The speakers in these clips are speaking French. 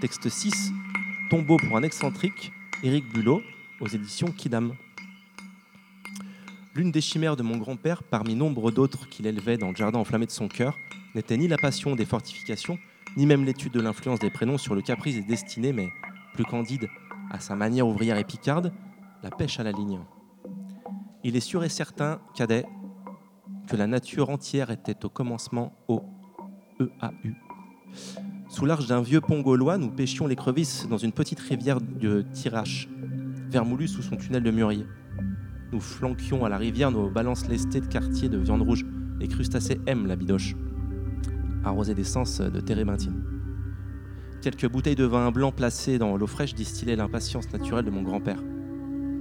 Texte 6, Tombeau pour un excentrique, Éric Bulot, aux éditions Kidam. L'une des chimères de mon grand-père, parmi nombre d'autres qu'il élevait dans le jardin enflammé de son cœur, n'était ni la passion des fortifications, ni même l'étude de l'influence des prénoms sur le caprice des destinées, mais, plus candide, à sa manière ouvrière et picarde, la pêche à la ligne. Il est sûr et certain, cadet, que la nature entière était au commencement au EAU. Sous l'arche d'un vieux pont gaulois, nous pêchions l'écrevisse dans une petite rivière de Tirache, vermoulue sous son tunnel de mûrier. Nous flanquions à la rivière nos balances lestées de quartier de viande rouge. Les crustacés aiment la bidoche, arrosée d'essence de térébenthine. Quelques bouteilles de vin blanc placées dans l'eau fraîche distillaient l'impatience naturelle de mon grand-père.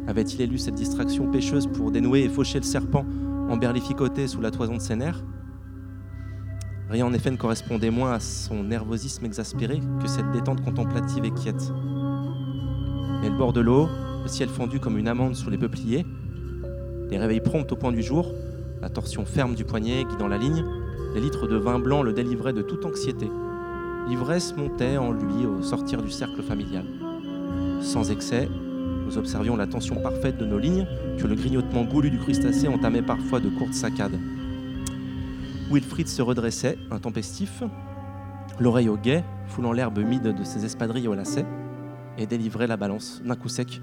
Avait-il élu cette distraction pêcheuse pour dénouer et faucher le serpent emberlificoté sous la toison de ses nerfs Rien en effet ne correspondait moins à son nervosisme exaspéré que cette détente contemplative et quiète. Mais le bord de l'eau, le ciel fondu comme une amande sous les peupliers, les réveils prompts au point du jour, la torsion ferme du poignet guidant la ligne, les litres de vin blanc le délivraient de toute anxiété. L'ivresse montait en lui au sortir du cercle familial. Sans excès, nous observions la tension parfaite de nos lignes que le grignotement goulu du crustacé entamait parfois de courtes saccades. Wilfried se redressait, intempestif, l'oreille au guet, foulant l'herbe humide de ses espadrilles au lacet, et délivrait la balance d'un coup sec,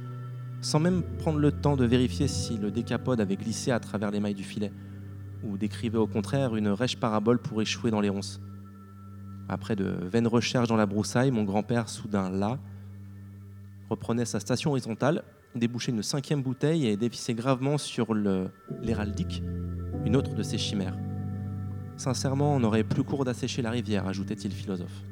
sans même prendre le temps de vérifier si le décapode avait glissé à travers les mailles du filet, ou décrivait au contraire une rêche parabole pour échouer dans les ronces. Après de vaines recherches dans la broussaille, mon grand-père, soudain là, reprenait sa station horizontale, débouchait une cinquième bouteille et dévissait gravement sur l'héraldique une autre de ses chimères. Sincèrement, on aurait plus court d'assécher la rivière, ajoutait-il philosophe.